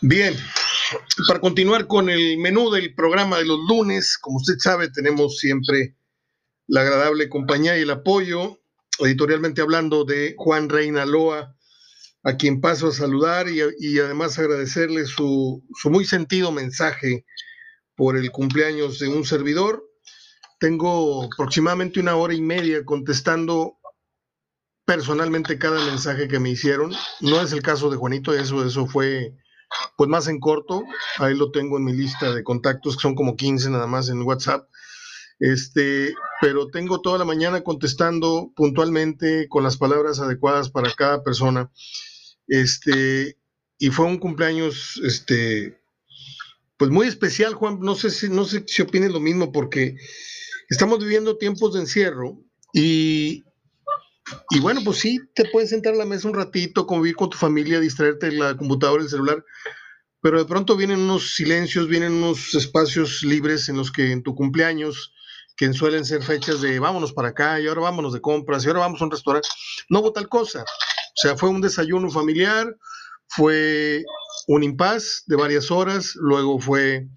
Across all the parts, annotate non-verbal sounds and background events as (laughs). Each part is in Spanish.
Bien, para continuar con el menú del programa de los lunes, como usted sabe, tenemos siempre la agradable compañía y el apoyo, editorialmente hablando, de Juan Reina Loa, a quien paso a saludar y, además agradecerle su, su, muy sentido mensaje por el cumpleaños de un servidor. Tengo aproximadamente una hora y media contestando personalmente cada mensaje que me hicieron. No es el caso de Juanito, eso, eso fue pues más en corto. Ahí lo tengo en mi lista de contactos, que son como 15 nada más en WhatsApp. Este, pero tengo toda la mañana contestando puntualmente con las palabras adecuadas para cada persona. Este, y fue un cumpleaños, este, pues muy especial, Juan. No sé si, no sé si opines lo mismo, porque estamos viviendo tiempos de encierro y, y bueno, pues sí, te puedes sentar a la mesa un ratito, convivir con tu familia, distraerte de la computadora, el celular, pero de pronto vienen unos silencios, vienen unos espacios libres en los que en tu cumpleaños que suelen ser fechas de vámonos para acá y ahora vámonos de compras y ahora vamos a un restaurante. No hubo tal cosa. O sea, fue un desayuno familiar, fue un impas de varias horas, luego fue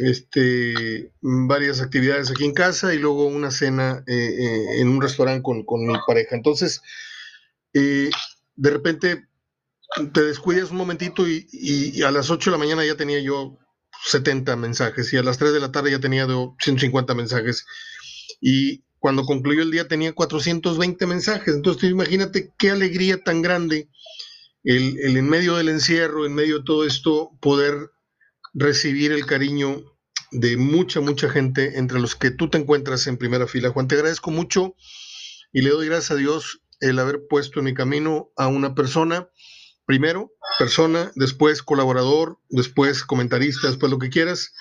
este, varias actividades aquí en casa y luego una cena eh, eh, en un restaurante con, mi pareja. Entonces, eh, de repente te descuidas un momentito y, a las 8 de la mañana ya tenía yo 70 mensajes y a las 3 de la tarde ya tenía 150 mensajes. Y cuando concluyó el día tenía 420 mensajes. Entonces, imagínate qué alegría tan grande el, el, en medio del encierro, en medio de todo esto, poder recibir el cariño de mucha, mucha gente entre los que tú te encuentras en primera fila. Juan, te agradezco mucho y le doy gracias a Dios el haber puesto en mi camino a una persona primero persona, después colaborador, después comentarista, después lo que quieras,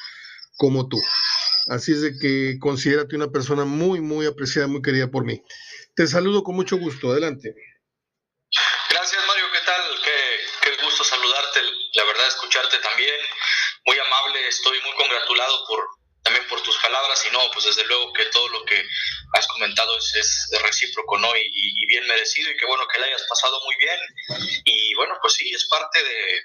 como tú. Así es de que considérate una persona muy, muy apreciada, muy querida por mí. Te saludo con mucho gusto. Adelante. Gracias, Mario. ¿Qué tal? Qué, qué gusto saludarte. La verdad, escucharte también. Muy amable. Estoy muy congratulado por, también por tus palabras y no, pues desde luego que todo lo que has comentado es, es recíproco, ¿no? Y, bien merecido y que bueno que le hayas pasado muy bien. Y bueno, pues sí, es parte de,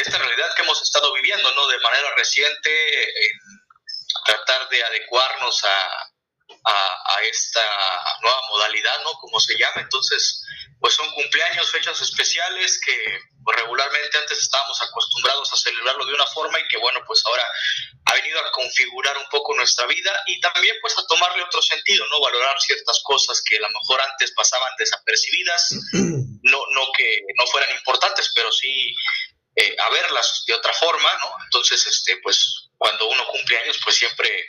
esta realidad que hemos estado viviendo, ¿no? De manera reciente, en tratar de adecuarnos a, a, esta nueva modalidad, ¿no? Como se llama. Entonces, pues son cumpleaños, fechas especiales que pues, regularmente antes estábamos acostumbrados a celebrarlo de una forma y que bueno, pues ahora ha venido a configurar un poco nuestra vida y también pues a tomarle otro sentido, ¿no? Valorar ciertas cosas que a lo mejor antes pasaban desapercibidas, (clears throat) no, no que no fueran importantes, pero sí eh, a verlas de otra forma, ¿no? Entonces, este, pues cuando uno cumple años, pues siempre,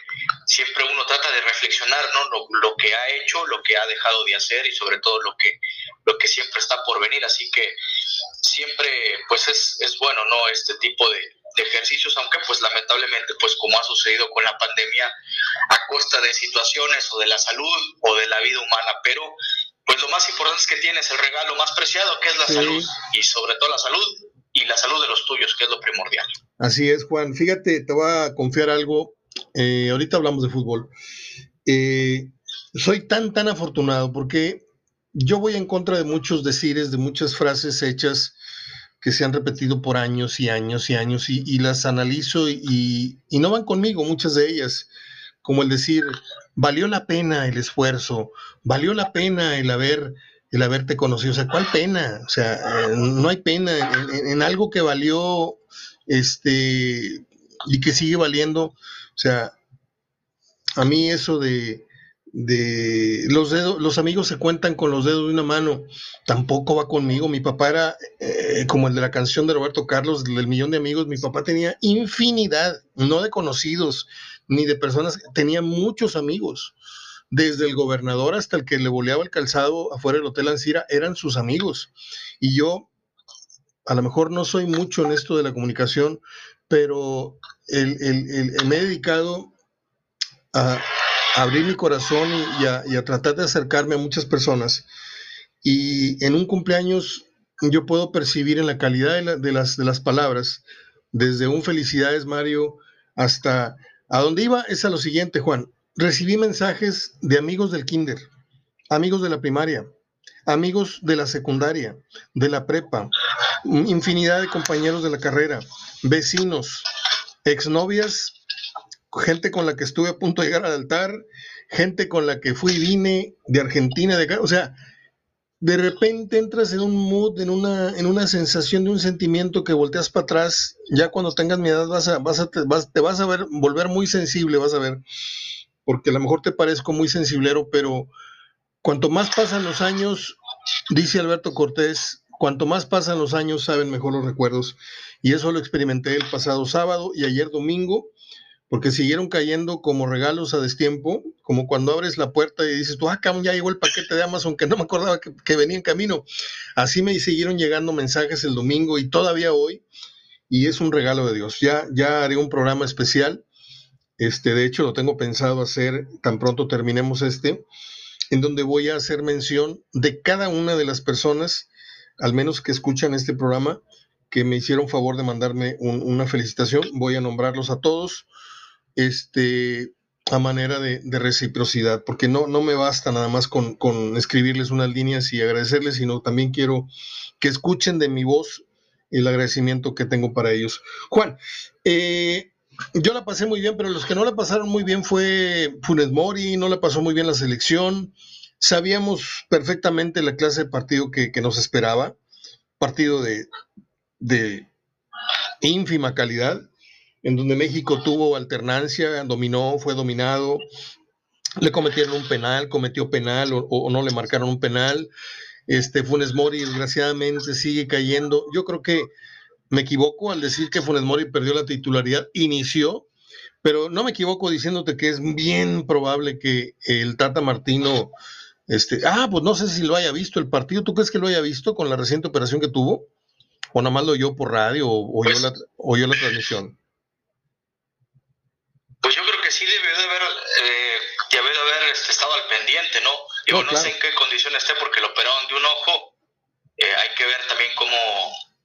siempre uno trata de reflexionar, ¿no? Lo, lo, que ha hecho, lo que ha dejado de hacer y sobre todo lo que, lo que siempre está por venir. Así que siempre, pues es, es bueno, ¿no? Este tipo de, de ejercicios, aunque pues lamentablemente, pues como ha sucedido con la pandemia, a costa de situaciones o de la salud o de la vida humana, pero pues lo más importante es que tienes el regalo más preciado, que es la salud, y sobre todo la salud y la salud de los tuyos, que es lo primordial. Así es, Juan. Fíjate, te voy a confiar algo. Eh, ahorita hablamos de fútbol. Eh, soy tan, tan afortunado porque yo voy en contra de muchos decires, de muchas frases hechas que se han repetido por años y años y años y, las analizo y, y, no van conmigo muchas de ellas, como el decir, valió la pena el esfuerzo, valió la pena el haber el haberte conocido. O sea, ¿cuál pena? O sea, eh, no hay pena en, algo que valió este y que sigue valiendo. O sea, a mí eso de, de los dedos, los amigos se cuentan con los dedos de una mano, tampoco va conmigo. Mi papá era eh, como el de la canción de Roberto Carlos, del millón de amigos. Mi papá tenía infinidad, no de conocidos ni de personas, tenía muchos amigos desde el gobernador hasta el que le boleaba el calzado afuera del Hotel Ancira, eran sus amigos. Y yo, a lo mejor no soy mucho en esto de la comunicación, pero me he dedicado a, abrir mi corazón y, a, tratar de acercarme a muchas personas. Y en un cumpleaños yo puedo percibir en la calidad de, las, de las palabras, desde un felicidades Mario hasta a dónde iba es a lo siguiente, Juan recibí mensajes de amigos del kinder, amigos de la primaria, amigos de la secundaria, de la prepa, infinidad de compañeros de la carrera, vecinos, exnovias, gente con la que estuve a punto de llegar al altar, gente con la que fui y vine de Argentina, de acá, o sea, de repente entras en un mood, en una, en una sensación de un sentimiento que volteas para atrás, ya cuando tengas mi edad vas a, vas a, te, vas, te vas a ver, volver muy sensible, vas a ver, porque a lo mejor te parezco muy sensiblero, pero cuanto más pasan los años, dice Alberto Cortés, cuanto más pasan los años, saben mejor los recuerdos. Y eso lo experimenté el pasado sábado y ayer domingo porque siguieron cayendo como regalos a destiempo, como cuando abres la puerta y dices, tú, ah, ya llegó el paquete de Amazon, que no me acordaba que, venía en camino. Así me siguieron llegando mensajes el domingo y todavía hoy, y es un regalo de Dios. Ya, ya haré un programa especial, este, de hecho lo tengo pensado hacer tan pronto terminemos este, en donde voy a hacer mención de cada una de las personas, al menos que escuchan este programa, que me hicieron favor de mandarme una felicitación. Voy a nombrarlos a todos este, a manera de, reciprocidad, porque no, no me basta nada más con, escribirles unas líneas y agradecerles, sino también quiero que escuchen de mi voz el agradecimiento que tengo para ellos. Juan, eh, yo la pasé muy bien, pero los que no la pasaron muy bien fue Funes Mori, no la pasó muy bien la selección. Sabíamos perfectamente la clase de partido que, nos esperaba, partido de, de ínfima calidad, en donde México tuvo alternancia, dominó, fue dominado, le cometieron un penal, cometió penal o, no le marcaron un penal. Este Funes Mori desgraciadamente sigue cayendo. Yo creo que me equivoco al decir que Funes Mori perdió la titularidad, inició, pero no me equivoco diciéndote que es bien probable que el Tata Martino, este, ah, pues no sé si lo haya visto el partido. ¿Tú crees que lo haya visto con la reciente operación que tuvo? ¿O nada más lo oyó por radio o oyó, pues la, oyó la transmisión? Pues yo creo que sí debió de haber, eh, de haber este, estado al pendiente, ¿no? Yo no, sé en qué condición esté porque lo operaron de un ojo. Eh, hay que ver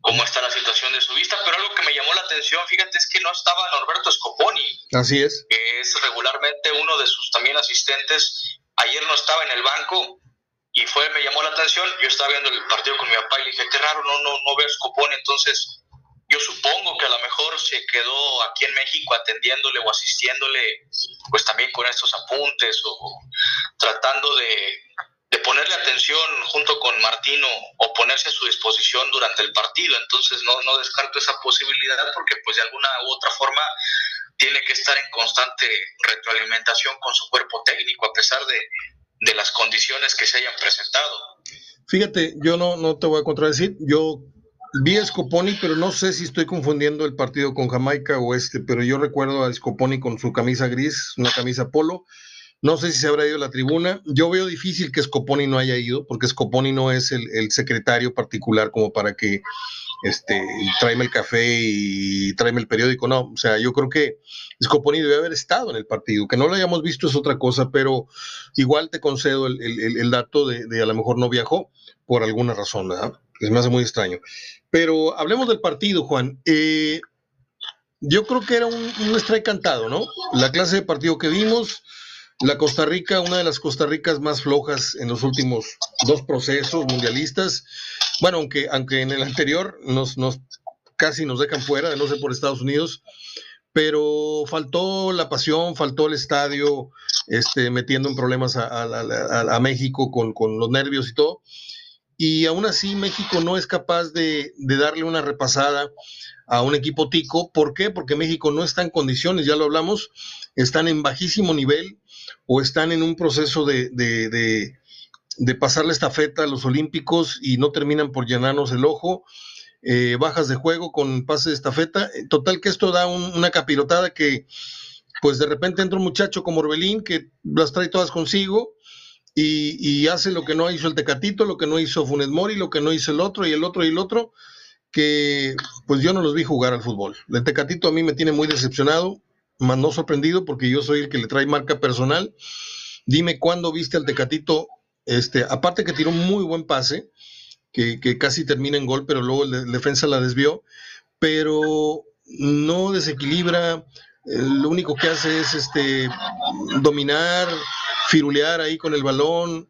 cómo está la situación de su vista, pero algo que me llamó la atención, fíjate, es que no estaba Norberto Scoponi. Así es. Que es regularmente uno de sus también asistentes. Ayer no estaba en el banco y fue, me llamó la atención. Yo estaba viendo el partido con mi papá y le dije, qué raro, no, no, no veo Scoponi, entonces yo supongo que a lo mejor se quedó aquí en México atendiéndole o asistiéndole, pues también con estos apuntes o tratando de, ponerle atención junto con Martino o ponerse a su disposición durante el partido. Entonces no, no descarto esa posibilidad porque pues de alguna u otra forma tiene que estar en constante retroalimentación con su cuerpo técnico a pesar de, de las condiciones que se hayan presentado. Fíjate, yo no, no te voy a contradecir, yo Vi a Scoponi, pero no sé si estoy confundiendo el partido con Jamaica o este, pero yo recuerdo a Scoponi con su camisa gris, una camisa polo. No sé si se habrá ido a la tribuna. Yo veo difícil que Scoponi no haya ido, porque Scoponi no es el, secretario particular como para que este, tráeme el café y tráeme el periódico. No, o sea, yo creo que Scoponi debe haber estado en el partido. Que no lo hayamos visto es otra cosa, pero igual te concedo el, dato de, de, a lo mejor no viajó por alguna razón, ¿verdad? Es me hace muy extraño. Pero hablemos del partido, Juan. Eh, yo creo que era un, un strike cantado, ¿no? La clase de partido que vimos, la Costa Rica, una de las Costa Ricas más flojas en los últimos dos procesos mundialistas. Bueno, aunque, aunque en el anterior nos, casi nos dejan fuera, de no sé por Estados Unidos, pero faltó la pasión, faltó el estadio, este, metiendo en problemas a, México con, con, los nervios y todo y aún así México no es capaz de, darle una repasada a un equipo tico. ¿Por qué? Porque México no está en condiciones, ya lo hablamos, están en bajísimo nivel o están en un proceso de, de, de, pasar la a los Olímpicos y no terminan por llenarnos el ojo. Eh, bajas de juego con pase de estafeta. Total que esto da una capirotada que pues de repente entra un muchacho como Orbelín que las trae todas consigo y, hace lo que no hizo el Tecatito, lo que no hizo Funes Mori, lo que no hizo el otro y el otro y el otro, que pues yo no los vi jugar al fútbol. El Tecatito a mí me tiene muy decepcionado, más no sorprendido porque yo soy el que le trae marca personal. Dime cuándo viste al Tecatito, este, aparte que tiró un muy buen pase, que, casi termina en gol, pero luego el, defensa la desvió, pero no desequilibra, lo único que hace es este dominar, firulear ahí con el balón.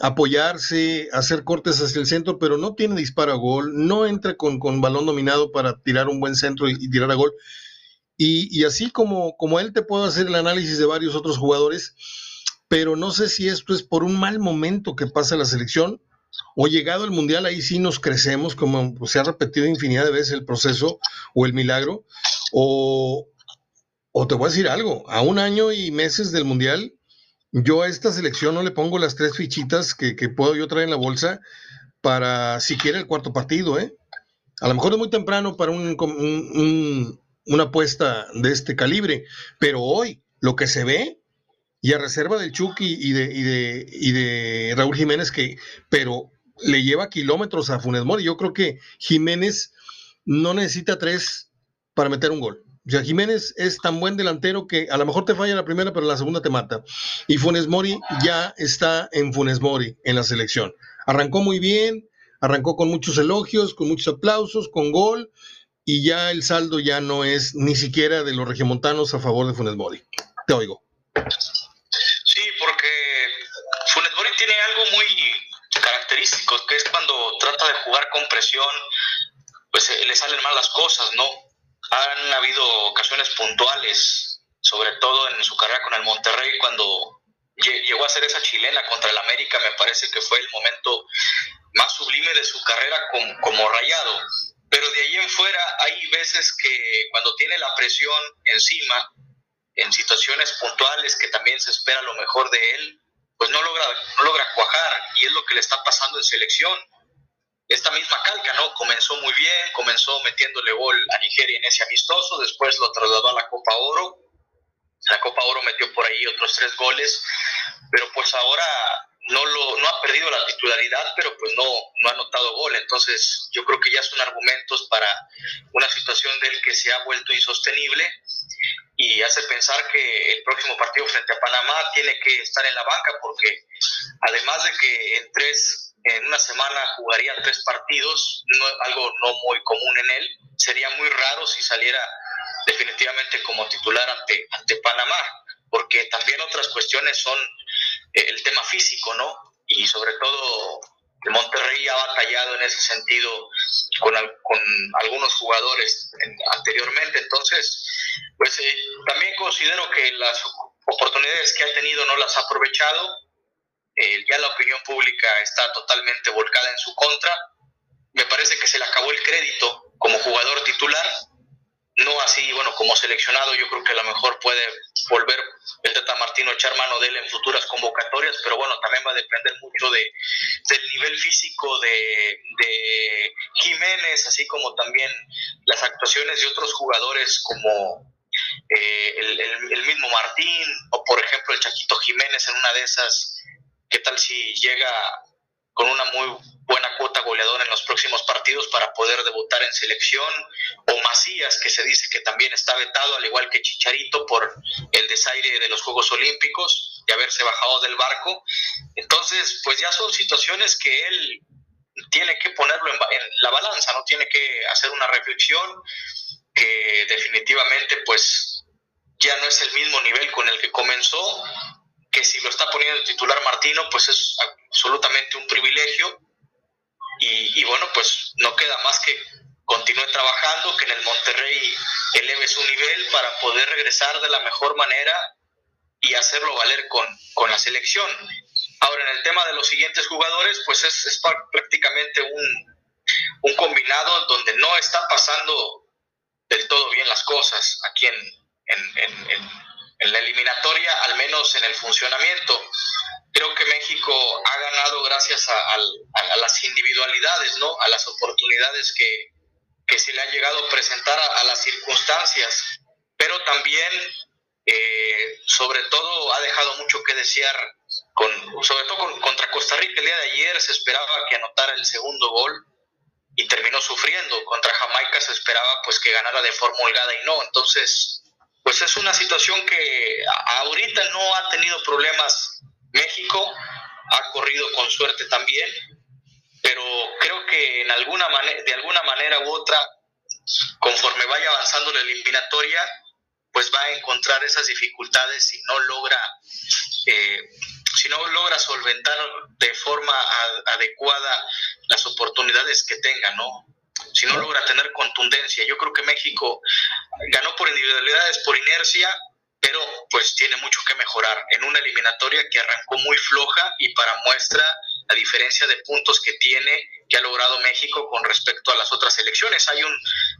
Apoyarse, hacer cortes hacia el centro, pero no tiene disparo a gol, no entra con, con balón dominado para tirar un buen centro y, tirar a gol. Y, así como, como él te puedo hacer el análisis de varios otros jugadores, pero no sé si esto es por un mal momento que pasa la selección o llegado al Mundial, ahí sí nos crecemos, como se ha repetido infinidad de veces el proceso o el milagro, o, o te voy a decir algo, a un año y meses del Mundial, yo a esta selección no le pongo las tres fichitas que, puedo yo traer en la bolsa para siquiera el cuarto partido, ¿eh? A lo mejor es muy temprano para un, una apuesta de este calibre, pero hoy lo que se ve, y a reserva del Chucky y de, y de, y de Raúl Jiménez, que, pero le lleva kilómetros a Funes Mori. Yo creo que Jiménez no necesita tres para meter un gol. O sea, Jiménez es tan buen delantero que a lo mejor te falla la primera, pero la segunda te mata. Y Funes Mori ya está en Funes Mori en la selección. Arrancó muy bien, arrancó con muchos elogios, con muchos aplausos, con gol, y ya el saldo ya no es ni siquiera de los regiomontanos a favor de Funes Mori. Te oigo. Sí, porque Funes Mori tiene algo muy característico, que es cuando trata de jugar con presión, pues eh, le salen mal las cosas, ¿no? Han habido ocasiones puntuales, sobre todo en su carrera con el Monterrey, cuando llegó a hacer esa chilena contra el América, me parece que fue el momento más sublime de su carrera como, rayado. Pero de ahí en fuera hay veces que cuando tiene la presión encima, en situaciones puntuales que también se espera lo mejor de él, pues no logra, no logra cuajar y es lo que le está pasando en selección esta misma calca, ¿no? Comenzó muy bien, comenzó metiéndole gol a Nigeria en ese amistoso, después lo trasladó a la Copa Oro. la Copa Oro metió por ahí otros tres goles, pero pues ahora no, lo, no ha perdido la titularidad, pero pues no, no ha anotado gol. Entonces yo creo que ya son argumentos para una situación de él que se ha vuelto insostenible y hace pensar que el próximo partido frente a Panamá tiene que estar en la banca porque además de que en tres en una semana jugaría tres partidos, algo no muy común en él. Sería muy raro si saliera definitivamente como titular ante, ante Panamá, porque también otras cuestiones son eh, el tema físico, ¿no? Y sobre todo Monterrey ha batallado en ese sentido con, con algunos jugadores anteriormente. Entonces, pues eh, también considero que las oportunidades que ha tenido no las ha aprovechado eh, ya la opinión pública está totalmente volcada en su contra. Me parece que se le acabó el crédito como jugador titular, no así, bueno, como seleccionado, yo creo que a lo mejor puede volver el Tata Martino a echar mano de él en futuras convocatorias, pero bueno, también va a depender mucho de, del nivel físico de, de Jiménez, así como también las actuaciones de otros jugadores como eh, el, el, mismo Martín o por ejemplo el Chaquito Jiménez en una de esas ¿Qué tal si llega con una muy buena cuota goleadora en los próximos partidos para poder debutar en selección? O Macías, que se dice que también está vetado, al igual que Chicharito, por el desaire de los Juegos Olímpicos, de haberse bajado del barco. Entonces, pues ya son situaciones que él tiene que ponerlo en, la balanza, no tiene que hacer una reflexión que definitivamente pues ya no es el mismo nivel con el que comenzó si lo está poniendo el titular Martino, pues es absolutamente un privilegio. Y, bueno, pues no queda más que continúe trabajando, que en el Monterrey eleve su nivel para poder regresar de la mejor manera y hacerlo valer con, con la selección. Ahora, en el tema de los siguientes jugadores, pues es, es prácticamente un, un, combinado donde no está pasando del todo bien las cosas aquí en, en, en la eliminatoria, al menos en el funcionamiento. Creo que México ha ganado gracias a, las individualidades, ¿no? a las oportunidades que, se le han llegado a presentar a, las circunstancias, pero también, eh, sobre todo, ha dejado mucho que desear, con, sobre todo contra Costa Rica el día de ayer se esperaba que anotara el segundo gol y terminó sufriendo. Contra Jamaica se esperaba pues que ganara de forma holgada y no. Entonces, pues es una situación que ahorita no ha tenido problemas México, ha corrido con suerte también, pero creo que en alguna de alguna manera u otra, conforme vaya avanzando la eliminatoria, pues va a encontrar esas dificultades si no logra eh, si no logra solventar de forma adecuada las oportunidades que tenga, ¿no? Si no logra tener contundencia. Yo creo que México ganó por individualidades, por inercia, pero pues tiene mucho que mejorar en una eliminatoria que arrancó muy floja y para muestra la diferencia de puntos que tiene, que ha logrado México con respecto a las otras elecciones. Hay un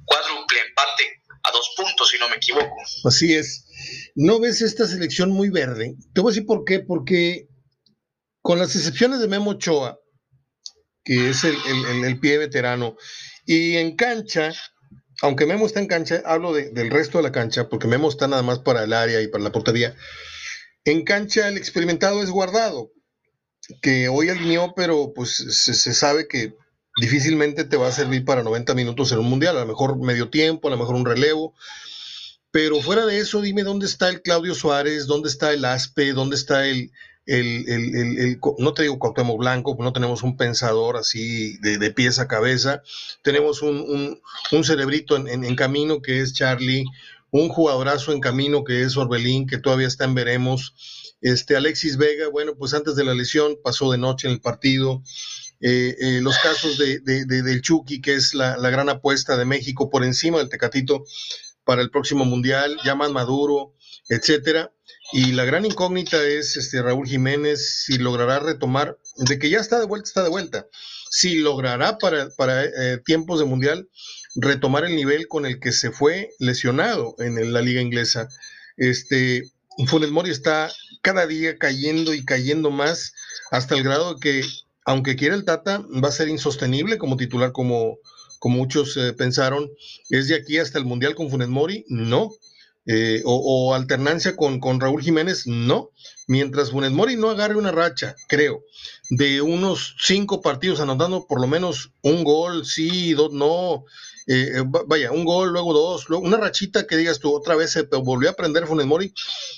cuádruple empate a dos puntos, si no me equivoco. Así es. ¿No ves esta selección muy verde? Te voy a decir por qué. Porque con las excepciones de Memo Ochoa, que es el, el, pie veterano, y en cancha, aunque Memo está en cancha, hablo del resto de la cancha, porque Memo está nada más para el área y para la portería. En cancha el experimentado es guardado, que hoy alineó, pero pues se, se, sabe que difícilmente te va a servir para 90 minutos en un mundial, a lo mejor medio tiempo, a lo mejor un relevo. Pero fuera de eso, dime dónde está el Claudio Suárez, dónde está el Aspe, dónde está el, el, no te digo Cuauhtémoc Blanco, no tenemos un pensador así de, de pies a cabeza, tenemos un, un, un cerebrito en, en, camino que es Charlie, un jugadorazo en camino que es Orbelín, que todavía está en veremos, este Alexis Vega, bueno, pues antes de la lesión pasó de noche en el partido, eh, eh, los casos de, de, de, del Chucky, que es la, la, gran apuesta de México por encima del Tecatito para el próximo Mundial, ya más maduro, etcétera. Y la gran incógnita es este Raúl Jiménez si logrará retomar, de que ya está de vuelta, está de vuelta, si logrará para, para eh, tiempos de mundial retomar el nivel con el que se fue lesionado en la liga inglesa. Este, Funes Mori está cada día cayendo y cayendo más hasta el grado de que, aunque quiera el Tata, va a ser insostenible como titular, como, como muchos eh, pensaron. ¿Es de aquí hasta el Mundial con Funes Mori? No. Eh, o, alternancia con, con, Raúl Jiménez, no. Mientras Funes Mori no agarre una racha, creo, de unos cinco partidos anotando por lo menos un gol, sí, dos, no. Eh, eh vaya, un gol, luego dos, luego una rachita que digas tú otra vez se volvió a aprender Funes Mori,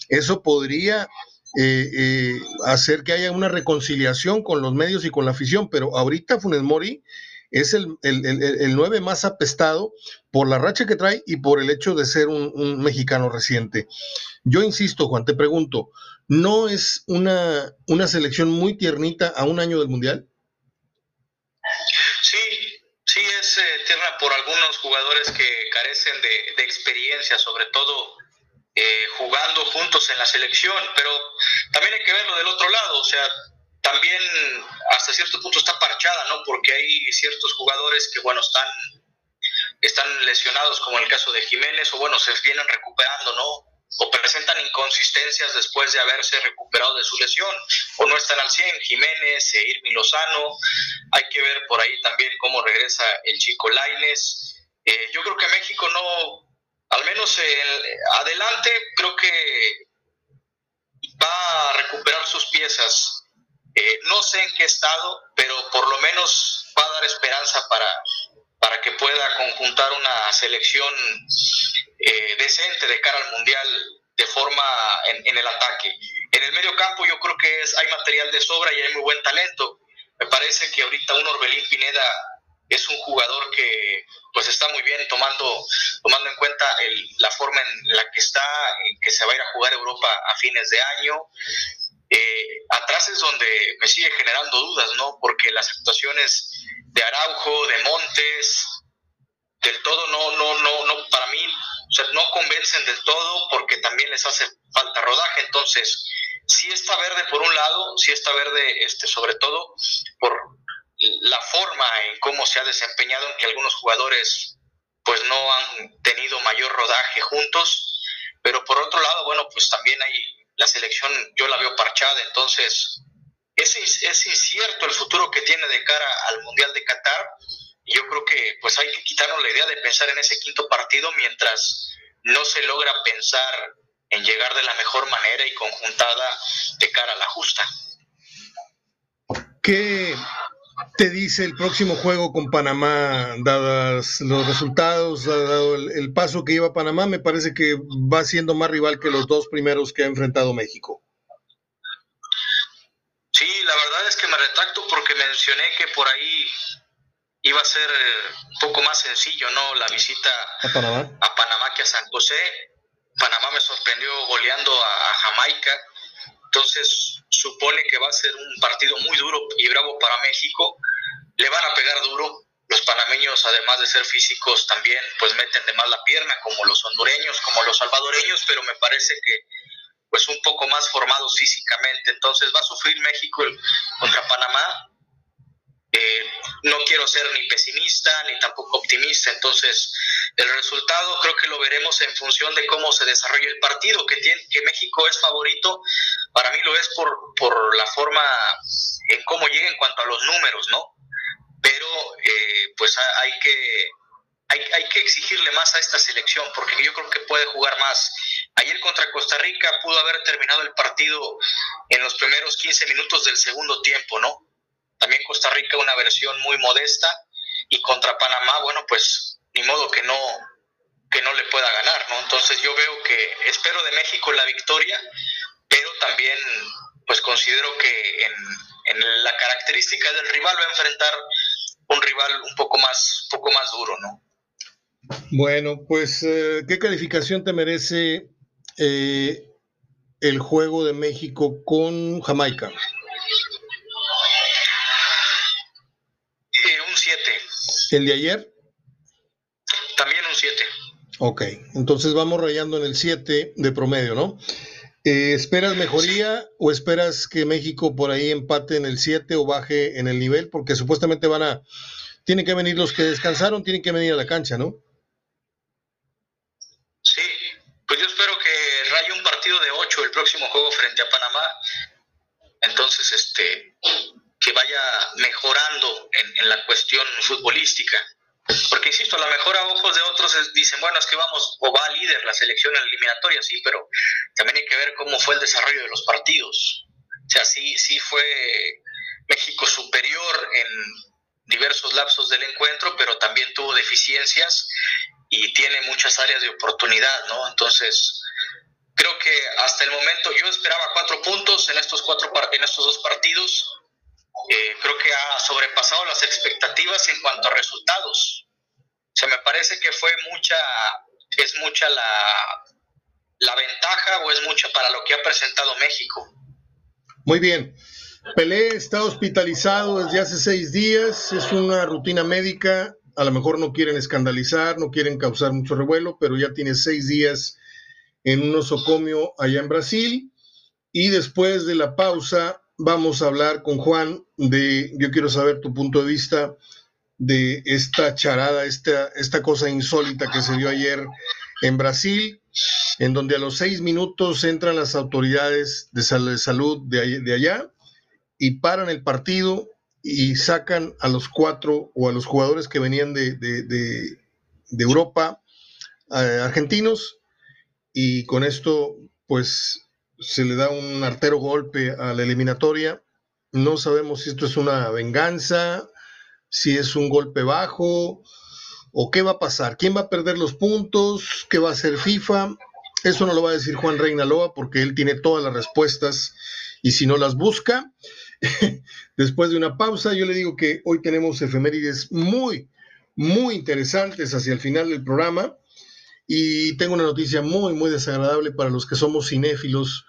eso podría eh, eh, hacer que haya una reconciliación con los medios y con la afición, pero ahorita Funes Mori es el, el, el, el, 9 más apestado por la racha que trae y por el hecho de ser un, mexicano reciente. Yo insisto, Juan, te pregunto, ¿no es una, selección muy tiernita a un año del Mundial? Sí, sí es eh, tierna por algunos jugadores que carecen de, de experiencia, sobre todo eh, jugando juntos en la selección, pero también hay que verlo del otro lado, o sea, también hasta cierto punto está parchada, ¿no? Porque hay ciertos jugadores que, bueno, están, están lesionados, como el caso de Jiménez, o bueno, se vienen recuperando, ¿no? O presentan inconsistencias después de haberse recuperado de su lesión, o no están al 100, Jiménez, e Irmi Lozano, hay que ver por ahí también cómo regresa el chico Laines. Eh, yo creo que México no, al menos el, adelante, creo que va a recuperar sus piezas eh, no sé en qué estado, pero por lo menos va a dar esperanza para, para que pueda conjuntar una selección eh, decente de cara al Mundial de forma en, el ataque. En el medio campo yo creo que es, hay material de sobra y hay muy buen talento. Me parece que ahorita un Orbelín Pineda es un jugador que pues está muy bien tomando tomando en cuenta el, la forma en la que está en que se va a ir a jugar Europa a fines de año eh, atrás es donde me sigue generando dudas, ¿no? Porque las actuaciones de Araujo, de Montes, del todo no, no, no, no, para mí, o sea, no convencen del todo porque también les hace falta rodaje. Entonces, sí está verde por un lado, sí está verde, este, sobre todo por la forma en cómo se ha desempeñado, en que algunos jugadores pues no han tenido mayor rodaje juntos, pero por otro lado, bueno, pues también hay la selección yo la veo parchada, entonces es, es incierto el futuro que tiene de cara al Mundial de Qatar y yo creo que pues hay que quitarnos la idea de pensar en ese quinto partido mientras no se logra pensar en llegar de la mejor manera y conjuntada de cara a la justa. ¿Qué, te dice el próximo juego con Panamá, dadas los resultados, dado el, el, paso que lleva Panamá, me parece que va siendo más rival que los dos primeros que ha enfrentado México. Sí, la verdad es que me retracto porque mencioné que por ahí iba a ser un poco más sencillo, ¿no? La visita a Panamá, a Panamá que a San José. Panamá me sorprendió goleando a, a Jamaica. Entonces, supone que va a ser un partido muy duro y bravo para México. Le van a pegar duro. Los panameños, además de ser físicos, también pues meten de más la pierna, como los hondureños, como los salvadoreños, pero me parece que pues un poco más formados físicamente. Entonces va a sufrir México contra Panamá eh, no quiero ser ni pesimista ni tampoco optimista, entonces el resultado creo que lo veremos en función de cómo se desarrolle el partido, que, tiene, que México es favorito, para mí lo es por, por la forma en cómo llega en cuanto a los números, ¿no? Pero eh, pues hay que, hay, hay que exigirle más a esta selección, porque yo creo que puede jugar más. Ayer contra Costa Rica pudo haber terminado el partido en los primeros 15 minutos del segundo tiempo, ¿no? También Costa Rica una versión muy modesta y contra Panamá, bueno, pues ni modo que no que no le pueda ganar, ¿no? Entonces yo veo que espero de México la victoria, también pues considero que en, en la característica del rival va a enfrentar un rival un poco más, un poco más duro, ¿no? Bueno, pues, eh, ¿qué calificación te merece eh, el juego de México con Jamaica? ¿El de ayer? También un 7. Ok, entonces vamos rayando en el 7 de promedio, ¿no? Eh, ¿Esperas mejoría o esperas que México por ahí empate en el 7 o baje en el nivel? Porque supuestamente van a... Tienen que venir los que descansaron, tienen que venir a la cancha, ¿no? Sí, pues yo espero que raye un partido de 8 el próximo juego frente a Panamá. Entonces, este, que vaya mejorando en, la cuestión futbolística. Porque, insisto, a lo mejor a ojos de otros dicen, bueno, es que vamos, o va líder la selección en la eliminatoria, sí, pero también hay que ver cómo fue el desarrollo de los partidos. O sea, sí, sí fue México superior en diversos lapsos del encuentro, pero también tuvo deficiencias y tiene muchas áreas de oportunidad, ¿no? Entonces, creo que hasta el momento yo esperaba cuatro puntos en estos, cuatro, en estos dos partidos, eh, creo que ha sobrepasado las expectativas en cuanto a resultados. O sea, me parece que fue mucha, es mucha la, la ventaja o es mucha para lo que ha presentado México. Muy bien. Pelé está hospitalizado desde hace seis días, es una rutina médica, a lo mejor no quieren escandalizar, no quieren causar mucho revuelo, pero ya tiene seis días en un osocomio allá en Brasil y después de la pausa vamos a hablar con Juan de, yo quiero saber tu punto de vista de esta charada, esta, esta cosa insólita que se dio ayer en Brasil, en donde a los seis minutos entran las autoridades de, salud de, allá y paran el partido y sacan a los cuatro o a los jugadores que venían de, de Europa, eh, argentinos, y con esto, pues se le da un artero golpe a la eliminatoria. No sabemos si esto es una venganza, si es un golpe bajo o qué va a pasar. ¿Quién va a perder los puntos? ¿Qué va a hacer FIFA? Eso no lo va a decir Juan Reinaloa porque él tiene todas las respuestas y si no las busca, (laughs) después de una pausa, yo le digo que hoy tenemos efemérides muy, muy interesantes hacia el final del programa. Y tengo una noticia muy, muy desagradable para los que somos cinéfilos.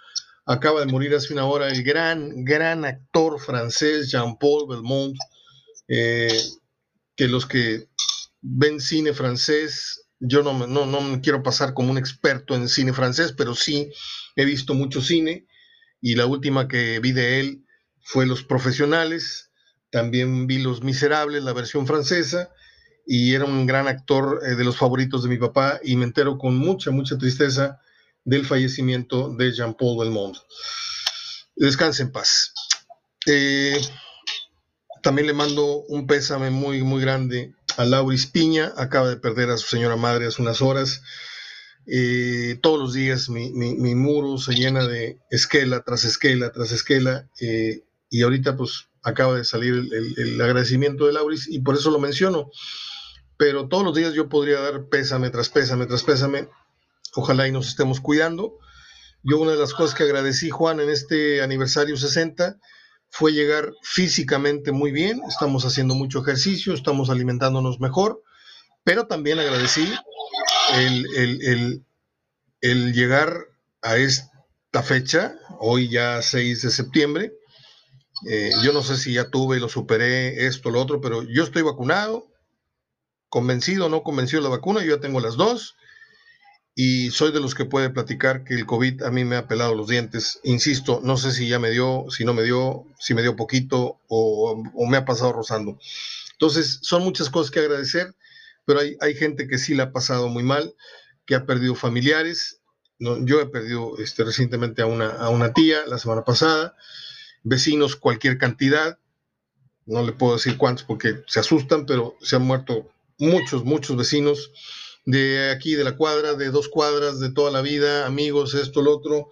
Acaba de morir hace una hora el gran, gran actor francés Jean-Paul Belmont, eh, que los que ven cine francés, yo no, no, no me quiero pasar como un experto en cine francés, pero sí he visto mucho cine. Y la última que vi de él fue Los Profesionales, también vi Los Miserables, la versión francesa, y era un gran actor eh, de los favoritos de mi papá y me entero con mucha, mucha tristeza del fallecimiento de Jean-Paul Belmont. Descanse en paz. Eh, también le mando un pésame muy, muy grande a Lauris Piña. Acaba de perder a su señora madre hace unas horas. Eh, todos los días mi, muro se llena de esquela tras esquela tras esquela. Eh, y ahorita pues acaba de salir el, el, agradecimiento de Lauris y por eso lo menciono. Pero todos los días yo podría dar pésame tras pésame tras pésame Ojalá y nos estemos cuidando. Yo una de las cosas que agradecí, Juan, en este aniversario 60 fue llegar físicamente muy bien. Estamos haciendo mucho ejercicio, estamos alimentándonos mejor, pero también agradecí el, llegar a esta fecha hoy ya 6 de septiembre. Eh, yo no sé si ya tuve y lo superé esto, lo otro, pero yo estoy vacunado, convencido o no convencido de la vacuna, yo ya tengo las dos y soy de los que puede platicar que el COVID a mí me ha pelado los dientes. Insisto, no sé si ya me dio, si no me dio, si me dio poquito o, me ha pasado rozando. Entonces, son muchas cosas que agradecer, pero hay, hay gente que sí la ha pasado muy mal, que ha perdido familiares. yo he perdido este, recientemente a una, a una tía la semana pasada, vecinos cualquier cantidad, no le puedo decir cuántos porque se asustan, pero se han muerto muchos, muchos vecinos de aquí, de la cuadra, de dos cuadras, de toda la vida, amigos, esto, lo otro,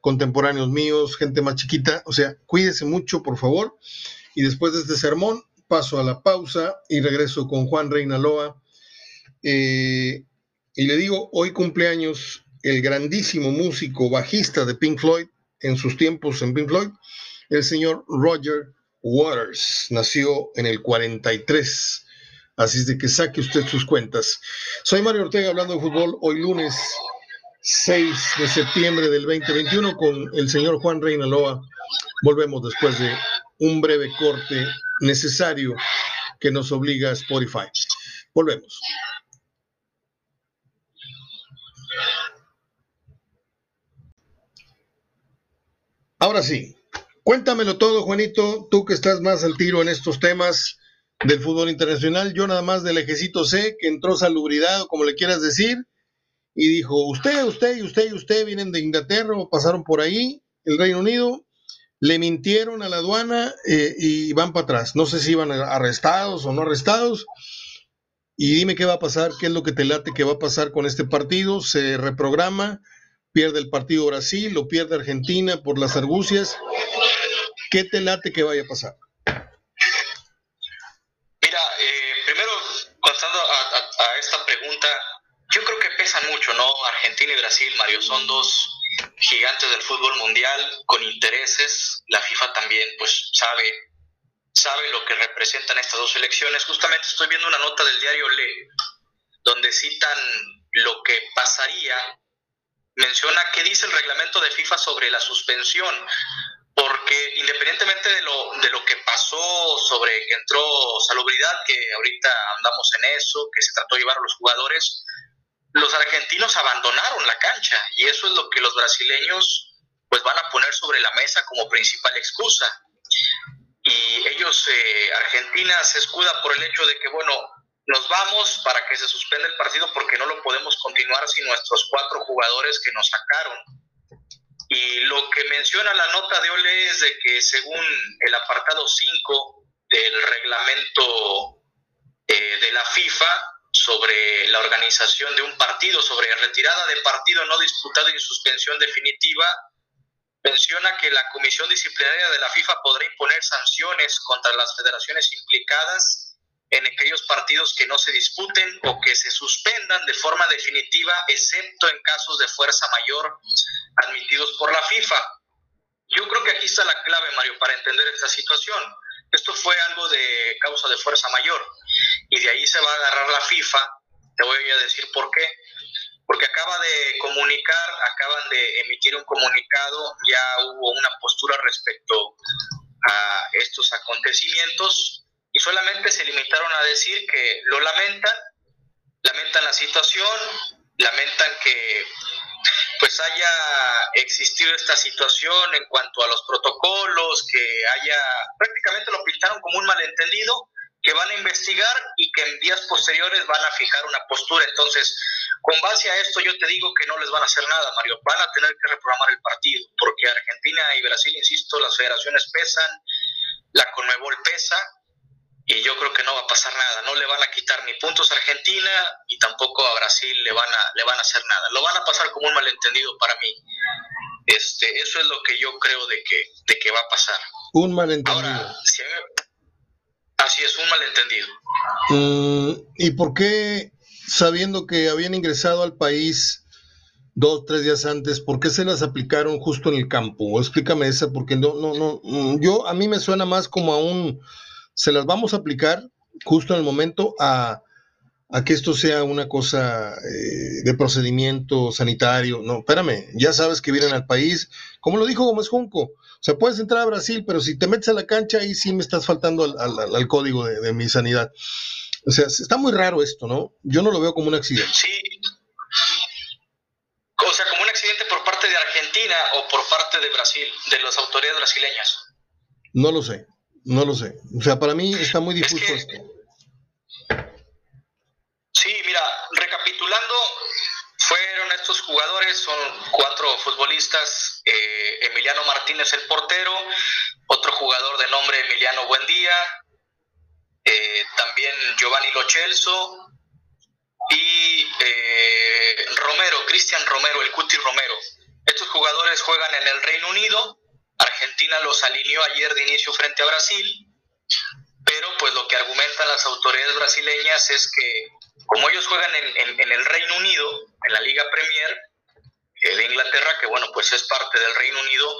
contemporáneos míos, gente más chiquita. O sea, cuídese mucho, por favor. Y después de este sermón, paso a la pausa y regreso con Juan Reinaloa. Eh, y le digo, hoy cumpleaños el grandísimo músico bajista de Pink Floyd, en sus tiempos en Pink Floyd, el señor Roger Waters. Nació en el 43 Así es de que saque usted sus cuentas. Soy Mario Ortega hablando de fútbol hoy lunes 6 de septiembre del 2021 con el señor Juan Reinaloa. Volvemos después de un breve corte necesario que nos obliga a Spotify. Volvemos. Ahora sí, cuéntamelo todo, Juanito, tú que estás más al tiro en estos temas del fútbol internacional. Yo nada más del ejército sé que entró salubridad o como le quieras decir y dijo, usted, usted y usted y usted vienen de Inglaterra o pasaron por ahí, el Reino Unido, le mintieron a la aduana eh, y van para atrás. No sé si iban arrestados o no arrestados. Y dime qué va a pasar, qué es lo que te late que va a pasar con este partido. Se reprograma, pierde el partido Brasil, lo pierde Argentina por las argucias. ¿Qué te late que vaya a pasar? Argentina y Brasil, Mario, son dos gigantes del fútbol mundial con intereses. La FIFA también, pues, sabe, sabe lo que representan estas dos elecciones. Justamente estoy viendo una nota del diario Le, donde citan lo que pasaría. Menciona qué dice el reglamento de FIFA sobre la suspensión porque independientemente de lo, de lo que pasó sobre que entró salubridad, que ahorita andamos en eso, que se trató de llevar a los jugadores, los argentinos abandonaron la cancha y eso es lo que los brasileños pues van a poner sobre la mesa como principal excusa. Y ellos, eh, Argentina se escuda por el hecho de que, bueno, nos vamos para que se suspenda el partido porque no lo podemos continuar sin nuestros cuatro jugadores que nos sacaron y lo que menciona la nota de Ole es de que según el apartado 5 del reglamento eh, de la FIFA sobre la organización de un partido, sobre retirada de partido no disputado y suspensión definitiva, menciona que la Comisión Disciplinaria de la FIFA podrá imponer sanciones contra las federaciones implicadas en aquellos partidos que no se disputen o que se suspendan de forma definitiva, excepto en casos de fuerza mayor admitidos por la FIFA. Yo creo que aquí está la clave, Mario, para entender esta situación. Esto fue algo de causa de fuerza mayor y de ahí se va a agarrar la FIFA. Te voy a decir por qué. Porque acaba de comunicar, acaban de emitir un comunicado, ya hubo una postura respecto a estos acontecimientos y solamente se limitaron a decir que lo lamentan, lamentan la situación, lamentan que pues haya existido esta situación en cuanto a los protocolos, que haya, prácticamente lo pintaron como un malentendido, que van a investigar y que en días posteriores van a fijar una postura. Entonces, con base a esto yo te digo que no les van a hacer nada, Mario, van a tener que reprogramar el partido, porque Argentina y Brasil, insisto, las federaciones pesan, la Conmebol pesa, y yo creo que no va a pasar nada, no le van a quitar ni puntos a Argentina y tampoco a Brasil le van a, le van a hacer nada, lo van a pasar como un malentendido para mí. Este, eso es lo que yo creo de que, de que va a pasar. Un malentendido. Ahora, así es, un malentendido. Mm, ¿Y por qué, sabiendo que habían ingresado al país dos, tres días antes, por qué se las aplicaron justo en el campo? Explícame esa, porque no, no, no, mm, yo, a mí me suena más como a un se las vamos a aplicar justo en el momento a, a que esto sea una cosa eh, de procedimiento sanitario. No, espérame, ya sabes que vienen al país, como lo dijo Gómez Junco, o sea, puedes entrar a Brasil, pero si te metes a la cancha, ahí sí me estás faltando al, código de, de, mi sanidad. O sea, está muy raro esto, ¿no? Yo no lo veo como un accidente. Sí. O sea, como un accidente por parte de Argentina o por parte de Brasil, de las autoridades brasileñas. No lo sé, no lo sé. O sea, para mí está muy difuso esto. Sí, mira, recapitulando, fueron estos jugadores, son cuatro futbolistas, eh, Emiliano Martínez el portero, otro jugador de nombre Emiliano Buendía, eh, también Giovanni Lochelso y eh, Romero, Cristian Romero, el Cuti Romero. Estos jugadores juegan en el Reino Unido, Argentina los alineó ayer de inicio frente a Brasil, pero pues lo que argumentan las autoridades brasileñas es que como ellos juegan en, el Reino Unido, en la Liga Premier eh, de Inglaterra, que bueno, pues es parte del Reino Unido,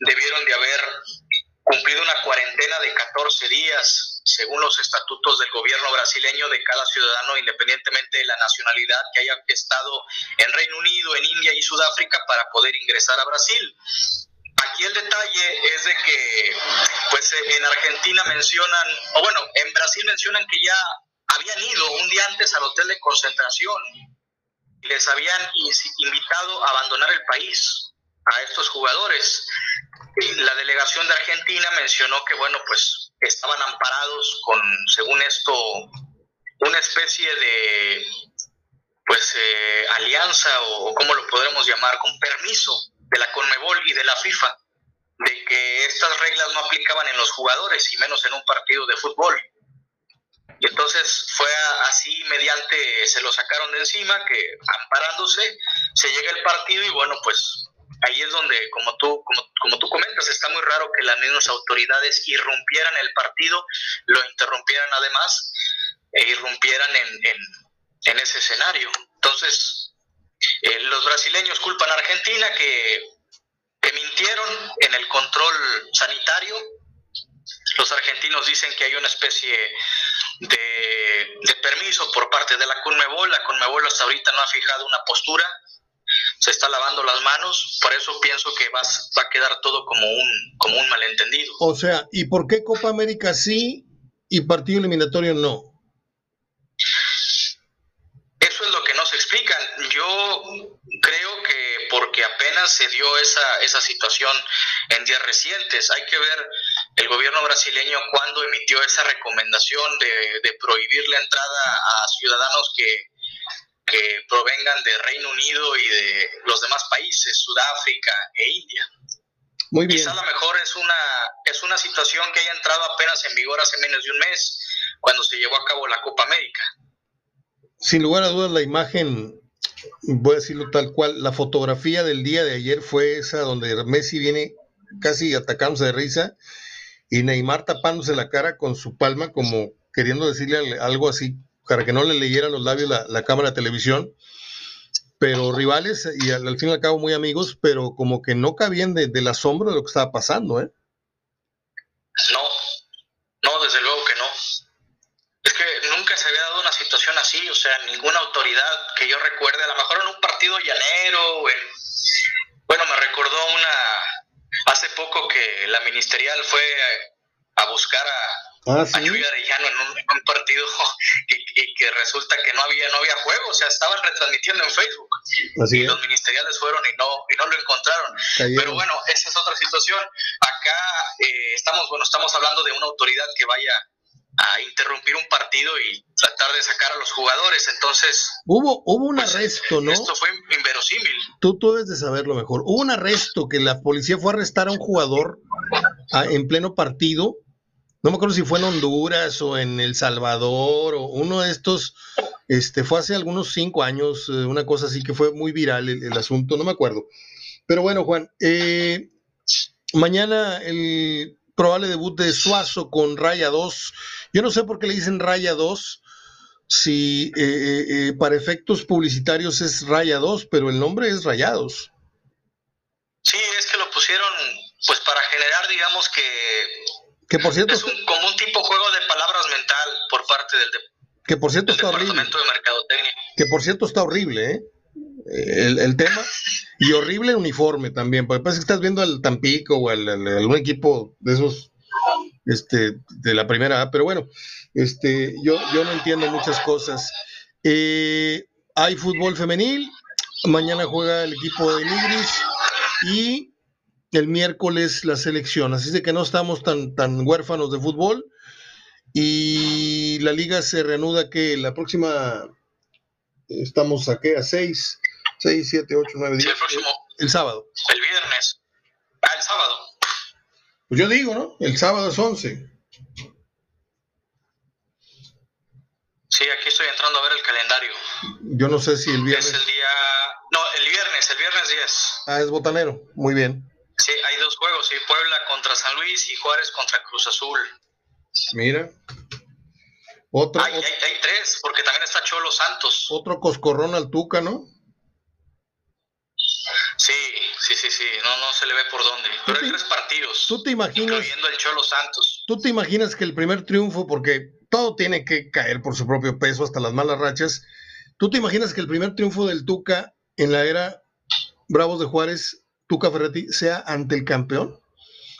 debieron de haber cumplido una cuarentena de 14 días, según los estatutos del gobierno brasileño, de cada ciudadano, independientemente de la nacionalidad que haya estado en Reino Unido, en India y Sudáfrica, para poder ingresar a Brasil. Aquí el detalle es de que, pues en Argentina mencionan, o bueno, en Brasil mencionan que ya habían ido un día antes al hotel de concentración y les habían invitado a abandonar el país a estos jugadores. La delegación de Argentina mencionó que, bueno, pues estaban amparados con, según esto, una especie de, pues, eh, alianza o, como lo podremos llamar, con permiso de la Conmebol y de la FIFA, de que estas reglas no aplicaban en los jugadores y menos en un partido de fútbol. Y entonces fue así mediante, se lo sacaron de encima, que amparándose, se llega el partido y bueno, pues ahí es donde, como tú, como, como tú comentas, está muy raro que las mismas autoridades irrumpieran el partido, lo interrumpieran además, e irrumpieran en, en, ese escenario. Entonces, eh, los brasileños culpan a Argentina que, que mintieron en el control sanitario, los argentinos dicen que hay una especie de, permiso por parte de la Conmebol. La Conmebol hasta ahorita no ha fijado una postura, se está lavando las manos, por eso pienso que va, va a quedar todo como un, como un malentendido. O sea, ¿y por qué Copa América sí y partido eliminatorio no? Eso es lo que no se explican. Yo creo que porque apenas se dio esa, esa situación en días recientes, hay que ver el gobierno brasileño cuando emitió esa recomendación de, prohibir la entrada a ciudadanos que, provengan de Reino Unido y de los demás países, Sudáfrica e India. Muy bien. Quizá a lo mejor es una, es una situación que haya entrado apenas en vigor hace menos de un mes, cuando se llevó a cabo la Copa América. Sin lugar a dudas, la imagen, voy a decirlo tal cual, la fotografía del día de ayer fue esa donde Messi viene casi atacándose de risa y Neymar tapándose la cara con su palma como queriendo decirle algo así para que no le leyera los labios la, cámara de televisión, pero rivales y al, fin y al cabo muy amigos, pero como que no cabían del asombro de lo que estaba pasando, ¿eh? No, no, desde luego que no. Es que nunca se había dado una situación así, o sea, ninguna autoridad que yo recuerde, a lo mejor en un partido llanero, bueno, me recordó una, hace poco que la ministerial fue a, buscar a, ah, ¿sí? Arellano en un, partido (laughs) y, que resulta que no había no había juego, o sea, estaban retransmitiendo en Facebook y los ministeriales fueron y no y no lo encontraron. Pero bueno, esa es otra situación. Acá eh, estamos bueno estamos hablando de una autoridad que vaya a interrumpir un partido y tratar de sacar a los jugadores. Entonces. Hubo, hubo un pues, arresto, ¿no? Esto fue inverosímil. Tú, tú debes de saberlo mejor. Hubo un arresto que la policía fue a arrestar a un jugador en pleno partido. No me acuerdo si fue en Honduras o en El Salvador o uno de estos. Este fue hace algunos cinco años, eh, una cosa así que fue muy viral el, el asunto, no me acuerdo. Pero bueno, Juan, eh, mañana el probable debut de Suazo con Raya 2. Yo no sé por qué le dicen Raya 2, si eh, eh, eh, para efectos publicitarios es Raya 2, pero el nombre es Rayados. Sí, es que lo pusieron pues para generar, digamos que... Que por cierto... Es un, como un tipo juego de palabras mental por parte del, Que por cierto está horrible. Que por cierto está horrible, ¿eh? El, tema. Y horrible uniforme también. Porque parece que estás viendo al Tampico o al, algún equipo de esos este, de la primera pero bueno, este, yo, yo no entiendo muchas cosas. Eh, hay fútbol femenil, mañana juega el equipo de Nigris y el miércoles la selección, así de que no estamos tan, tan huérfanos de fútbol y la liga se reanuda que la próxima, estamos a qué, a 6, 6, 7, 8, 9, 10. el próximo. El sábado. El viernes. Ah, el sábado. Pues yo digo, ¿no? El sábado es 11. Sí, aquí estoy entrando a ver el calendario. Yo no sé si el viernes. Es el día. No, el viernes, el viernes 10. Ah, es botanero. Muy bien. Sí, hay dos juegos, sí, Puebla contra San Luis y Juárez contra Cruz Azul. Mira. Otro, hay, hay, tres, porque también está Cholo Santos. Otro coscorrón al Tuca, ¿no? Sí, sí, sí, sí, no, no se le ve por dónde. Pero hay tres partidos. ¿Tú te imaginas? Incluyendo el Cholo Santos. ¿Tú te imaginas que el primer triunfo, porque todo tiene que caer por su propio peso, hasta las malas rachas, ¿tú te imaginas que el primer triunfo del Tuca en la era Bravos de Juárez, Tuca Ferretti, sea ante el campeón?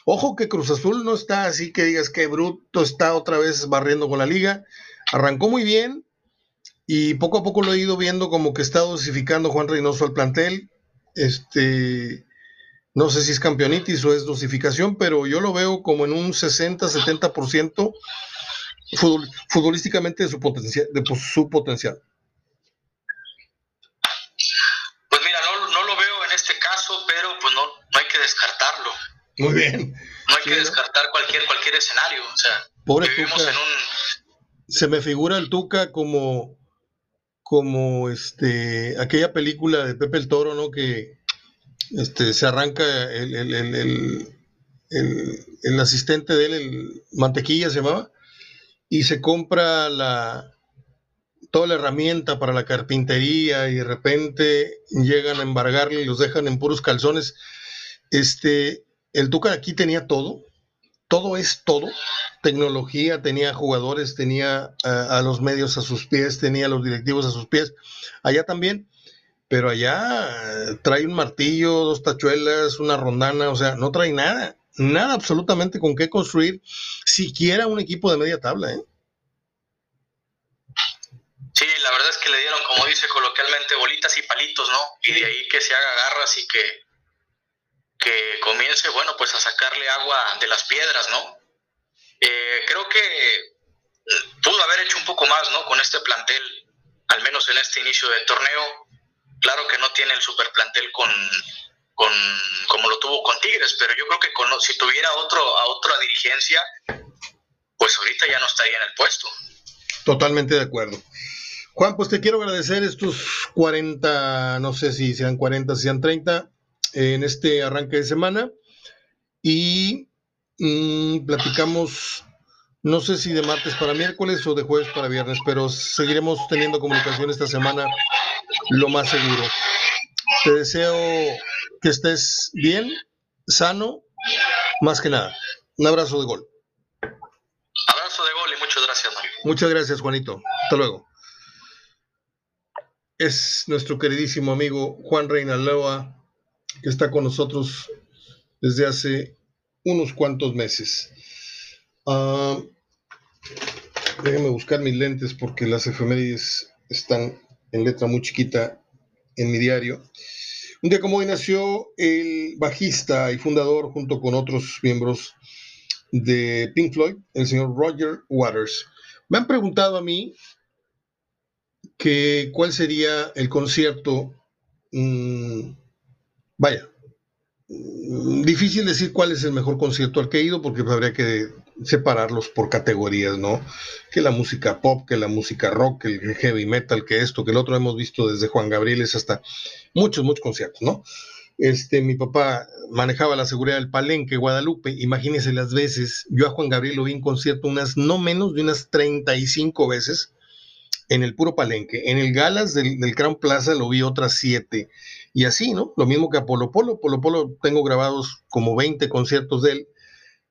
Ojo que Cruz Azul no está así que digas que bruto está otra vez barriendo con la liga. Arrancó muy bien y poco a poco lo he ido viendo como que está dosificando Juan Reynoso al plantel. Este, no sé si es campeonitis o es dosificación, pero yo lo veo como en un 60-70% futbolísticamente de su, potencial, de su potencial. Pues mira, no, lo veo en este caso, pero pues no, no hay que descartarlo. Muy bien. No hay que descartar cualquier, cualquier escenario. O sea, Pobre Tuca. Se me figura el Tuca como, como este, aquella película de Pepe el Toro, ¿no? Que este, se arranca el, el, el, el, asistente de él, el Mantequilla se llamaba, y se compra la, toda la herramienta para la carpintería y de repente llegan a embargarle y los dejan en puros calzones. Este, el Tuca aquí tenía todo, todo es todo, tecnología, tenía jugadores, tenía a los medios a sus pies, tenía a los directivos a sus pies, allá también, pero allá eh, trae un martillo, dos tachuelas, una rondana, o sea, no trae nada, nada absolutamente con qué construir siquiera un equipo de media tabla, ¿eh? Sí, la verdad es que le dieron, como dice coloquialmente, bolitas y palitos, ¿no? Y de ahí que se haga garras y que que comience, bueno, pues a sacarle agua de las piedras, ¿no? Eh, creo que pudo haber hecho un poco más, ¿no? Con este plantel, al menos en este inicio del torneo. Claro que no tiene el super plantel con, con como lo tuvo con Tigres, pero yo creo que con, si tuviera otro, a otra dirigencia, pues ahorita ya no estaría en el puesto. Totalmente de acuerdo. Juan, pues te quiero agradecer estos 40, no sé si sean 40, si sean 30 en este arranque de semana y mm, platicamos, no sé si de martes para miércoles o de jueves para viernes, pero seguiremos teniendo comunicación esta semana lo más seguro. Te deseo que estés bien, sano, más que nada. Un abrazo de gol. Abrazo de gol y muchas gracias, Mario. Muchas gracias, Juanito. Hasta luego. Es nuestro queridísimo amigo Juan Reinaloa que está con nosotros desde hace unos cuantos meses. Uh, déjenme buscar mis lentes porque las efemérides están en letra muy chiquita en mi diario. Un día como hoy nació el bajista y fundador, junto con otros miembros de Pink Floyd, el señor Roger Waters. Me han preguntado a mí que cuál sería el concierto mm, Vaya, difícil decir cuál es el mejor concierto al que he ido porque habría que separarlos por categorías, ¿no? Que la música pop, que la música rock, que el heavy metal, que esto, que el otro hemos visto desde Juan Gabrieles hasta muchos, muchos conciertos, ¿no? Este, mi papá manejaba la seguridad del Palenque, Guadalupe. Imagínense las veces. Yo a Juan Gabriel lo vi en concierto unas, no menos de unas 35 veces en el puro Palenque. En el Galas del, del Crown Plaza lo vi otras 7 y así, ¿no? Lo mismo que a Polo Polo. Polo Polo tengo grabados como 20 conciertos de él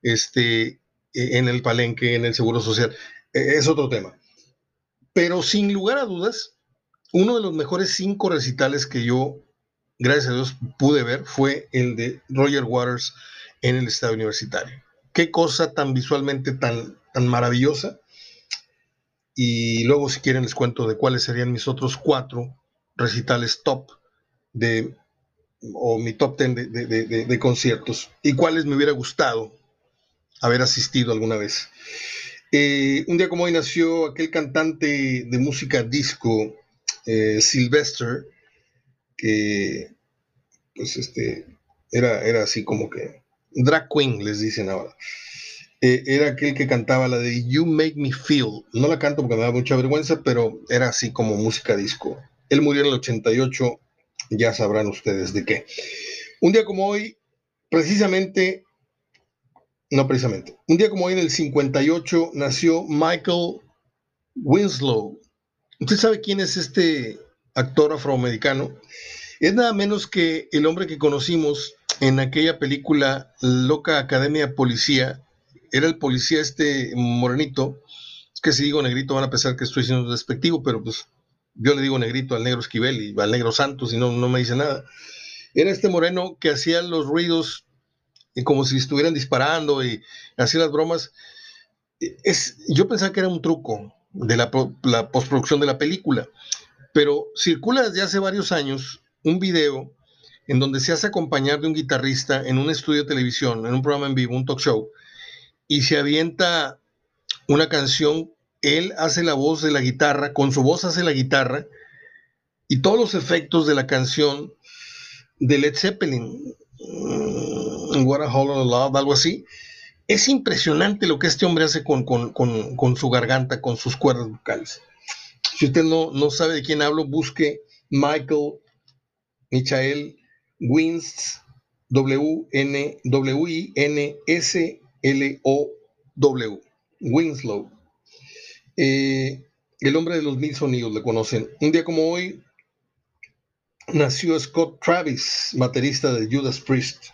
este, e, en el Palenque, en el Seguro Social. E, es otro tema. Pero sin lugar a dudas, uno de los mejores cinco recitales que yo, gracias a Dios, pude ver fue el de Roger Waters en el Estado Universitario. Qué cosa tan visualmente tan, tan maravillosa. Y luego, si quieren, les cuento de cuáles serían mis otros cuatro recitales top de, o mi top ten de, conciertos y cuáles me hubiera gustado haber asistido alguna vez. Eh, un día como hoy nació aquel cantante de música disco, eh, Sylvester, que pues este, era, era así como que drag queen, les dicen ahora. Eh, era aquel que cantaba la de You Make Me Feel. No la canto porque me da mucha vergüenza, pero era así como música disco. Él murió en el 88, ya sabrán ustedes de qué. Un día como hoy, precisamente, no precisamente, un día como hoy en el 58 nació Michael Winslow. ¿Usted sabe quién es este actor afroamericano? Es nada menos que el hombre que conocimos en aquella película Loca Academia Policía era el policía este morenito. Es que si digo negrito van a pensar que estoy siendo despectivo, pero pues yo le digo negrito al negro Esquivel y al negro Santos y no, no me dice nada. Era este moreno que hacía los ruidos y como si estuvieran disparando y hacía las bromas. Es, yo pensaba que era un truco de la postproducción de la película, pero circula desde hace varios años un video en donde se hace acompañar de un guitarrista en un estudio de televisión, en un programa en vivo, un talk show, y se avienta una canción, él hace la voz de la guitarra, con su voz hace la guitarra, y todos los efectos de la canción de Led Zeppelin, mm, What a Hollow Love, algo así. Es impresionante lo que este hombre hace con, su garganta, con sus cuerdas vocales. Si usted no, no sabe de quién hablo, busque Michael Michael Wins, W-N-W-I-N-S L-O-W, Winslow. Eh, el hombre de los mil sonidos le conocen. Un día como hoy nació Scott Travis, baterista de Judas Priest.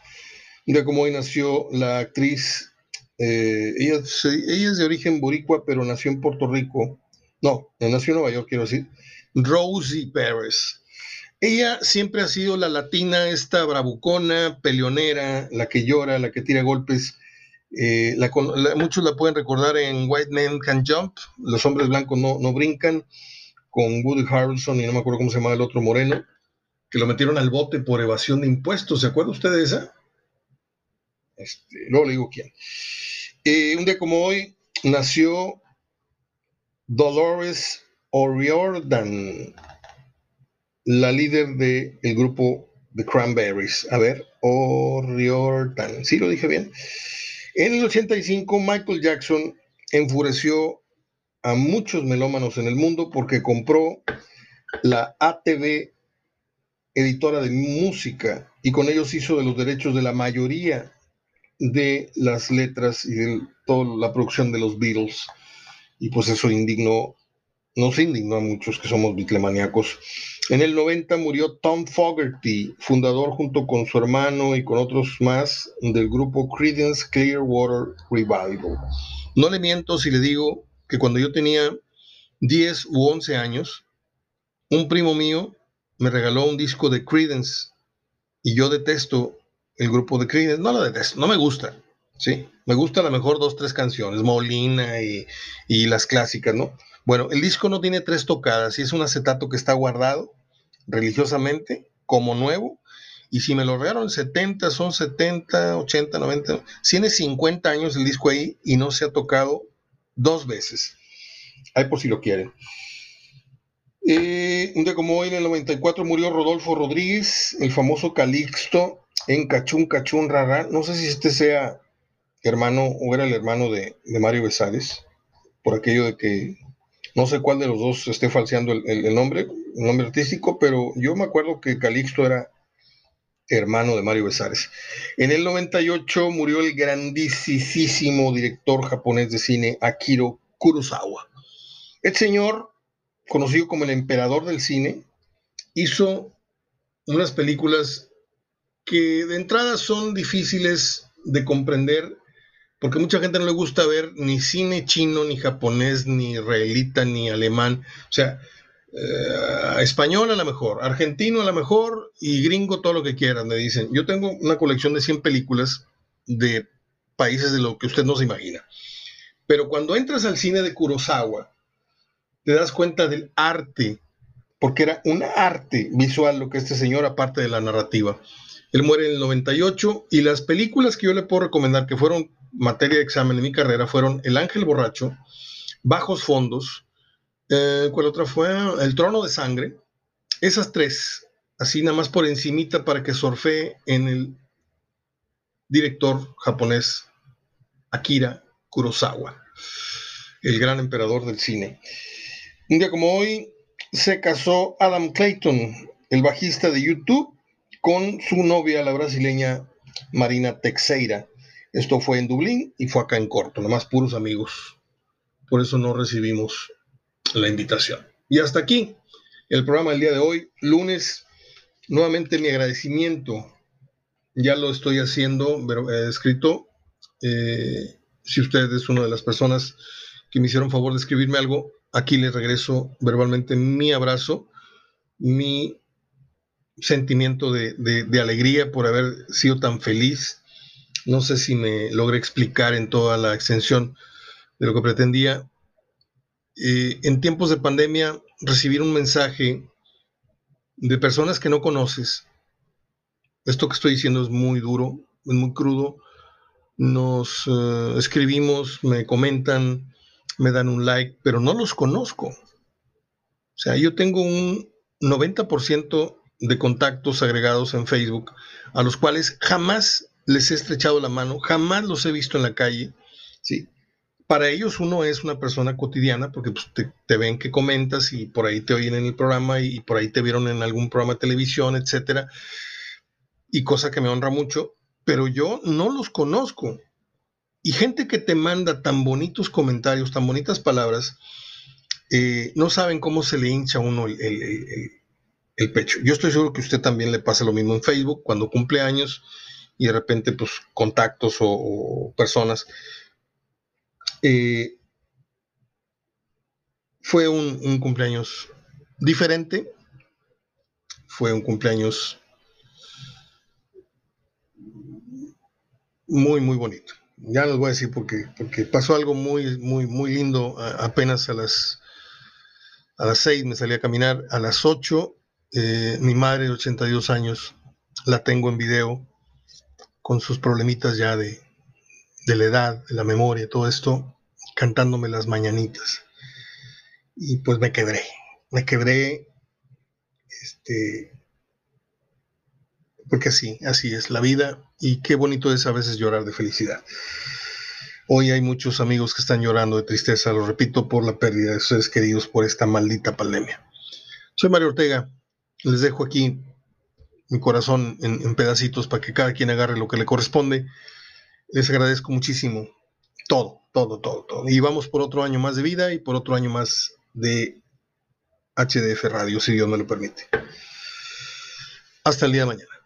Un día como hoy nació la actriz, eh, ella, es de origen boricua, pero nació en Puerto Rico. No, nació en Nueva York, quiero decir. Rosie Perez. Ella siempre ha sido la latina, esta bravucona, peleonera, la que llora, la que tira golpes eh, muchos la pueden recordar en White Men Can Jump, Los hombres blancos no, no brincan, con Woody Harrelson y no me acuerdo cómo se llama el otro moreno, que lo metieron al bote por evasión de impuestos. ¿Se acuerda usted de esa? Este, luego le digo quién. Eh, un día como hoy nació Dolores O'Riordan, la líder del grupo The Cranberries. A ver, O'Riordan, ¿sí lo dije bien? En el 85, Michael Jackson enfureció a muchos melómanos en el mundo porque compró la ATV, editora de música, y con ellos hizo de los derechos de la mayoría de las letras y de toda la producción de los Beatles. Y pues eso indignó, nos indignó a muchos que somos bitlemaniacos. En el 90 murió Tom Fogerty, fundador junto con su hermano y con otros más del grupo Creedence Clearwater Revival. No le miento si le digo que cuando yo tenía 10 u 11 años, un primo mío me regaló un disco de Creedence y yo detesto el grupo de Creedence. No lo detesto, no me gusta. Sí, me gusta a lo mejor dos, tres canciones, Molina y, y las clásicas, ¿no? Bueno, el disco no tiene tres tocadas y es un acetato que está guardado religiosamente como nuevo. Y si me lo regalaron 70, son 70, 80, 90. Tiene 50 años el disco ahí y no se ha tocado dos veces. Ahí por si lo quieren. Eh, un día como hoy, en el 94, murió Rodolfo Rodríguez, el famoso Calixto, en Cachún, Cachún, Rara. No sé si este sea hermano o era el hermano de, Mario Besares, por aquello de que no sé cuál de los dos esté falseando el, nombre, el nombre artístico, pero yo me acuerdo que Calixto era hermano de Mario Besares. En el 98 murió el grandísimo director japonés de cine Akiro Kurosawa. El señor, conocido como el emperador del cine, hizo unas películas que de entrada son difíciles de comprender porque mucha gente no le gusta ver ni cine chino, ni japonés, ni israelita, ni alemán. O sea, eh, español a lo mejor, argentino a lo mejor y gringo todo lo que quieran, me dicen. Yo tengo una colección de 100 películas de países de lo que usted no se imagina. Pero cuando entras al cine de Kurosawa, te das cuenta del arte, porque era un arte visual lo que este señor, aparte de la narrativa. Él muere en el 98 y las películas que yo le puedo recomendar que fueron materia de examen en mi carrera fueron El Ángel Borracho, Bajos Fondos, eh, ¿cuál otra fue? El Trono de Sangre. Esas tres, así nada más por encimita para que surfe en el director japonés Akira Kurosawa, el gran emperador del cine. Un día como hoy se casó Adam Clayton, el bajista de YouTube, con su novia, la brasileña Marina Teixeira. Esto fue en Dublín y fue acá en corto, nomás puros amigos. Por eso no recibimos la invitación. Y hasta aquí el programa del día de hoy, lunes. Nuevamente mi agradecimiento. Ya lo estoy haciendo, escrito. Eh, si usted es una de las personas que me hicieron favor de escribirme algo, aquí le regreso verbalmente mi abrazo, mi sentimiento de, de alegría por haber sido tan feliz no sé si me logré explicar en toda la extensión de lo que pretendía. Eh, en tiempos de pandemia, recibir un mensaje de personas que no conoces. Esto que estoy diciendo es muy duro, es muy crudo. Nos eh, escribimos, me comentan, me dan un like, pero no los conozco. O sea, yo tengo un 90% de contactos agregados en Facebook a los cuales jamás les he estrechado la mano, jamás los he visto en la calle, ¿sí? Para ellos uno es una persona cotidiana porque pues, te, ven que comentas y por ahí te oyen en el programa y, por ahí te vieron en algún programa de televisión, etcétera, y cosa que me honra mucho, pero yo no los conozco. Y gente que te manda tan bonitos comentarios, tan bonitas palabras, eh, no saben cómo se le hincha a uno el, pecho. Yo estoy seguro que a usted también le pasa lo mismo en Facebook, cuando cumple años y de repente pues contactos o, personas. Eh, fue un, cumpleaños diferente, fue un cumpleaños muy, muy bonito. Ya les voy a decir por qué, porque pasó algo muy, muy, muy lindo apenas a las, a las 6 me salí a caminar, a las 8 eh, mi madre de 82 años la tengo en video con sus problemitas ya de, la edad, de la memoria, todo esto, cantándome las mañanitas. Y pues me quebré, me quebré, este, porque así, así es la vida y qué bonito es a veces llorar de felicidad. Hoy hay muchos amigos que están llorando de tristeza, lo repito, por la pérdida de sus seres queridos por esta maldita pandemia. Soy Mario Ortega, les dejo aquí mi corazón en, pedacitos para que cada quien agarre lo que le corresponde. Les agradezco muchísimo todo, todo, todo, todo. Y vamos por otro año más de vida y por otro año más de HDF Radio, si Dios me lo permite. Hasta el día de mañana.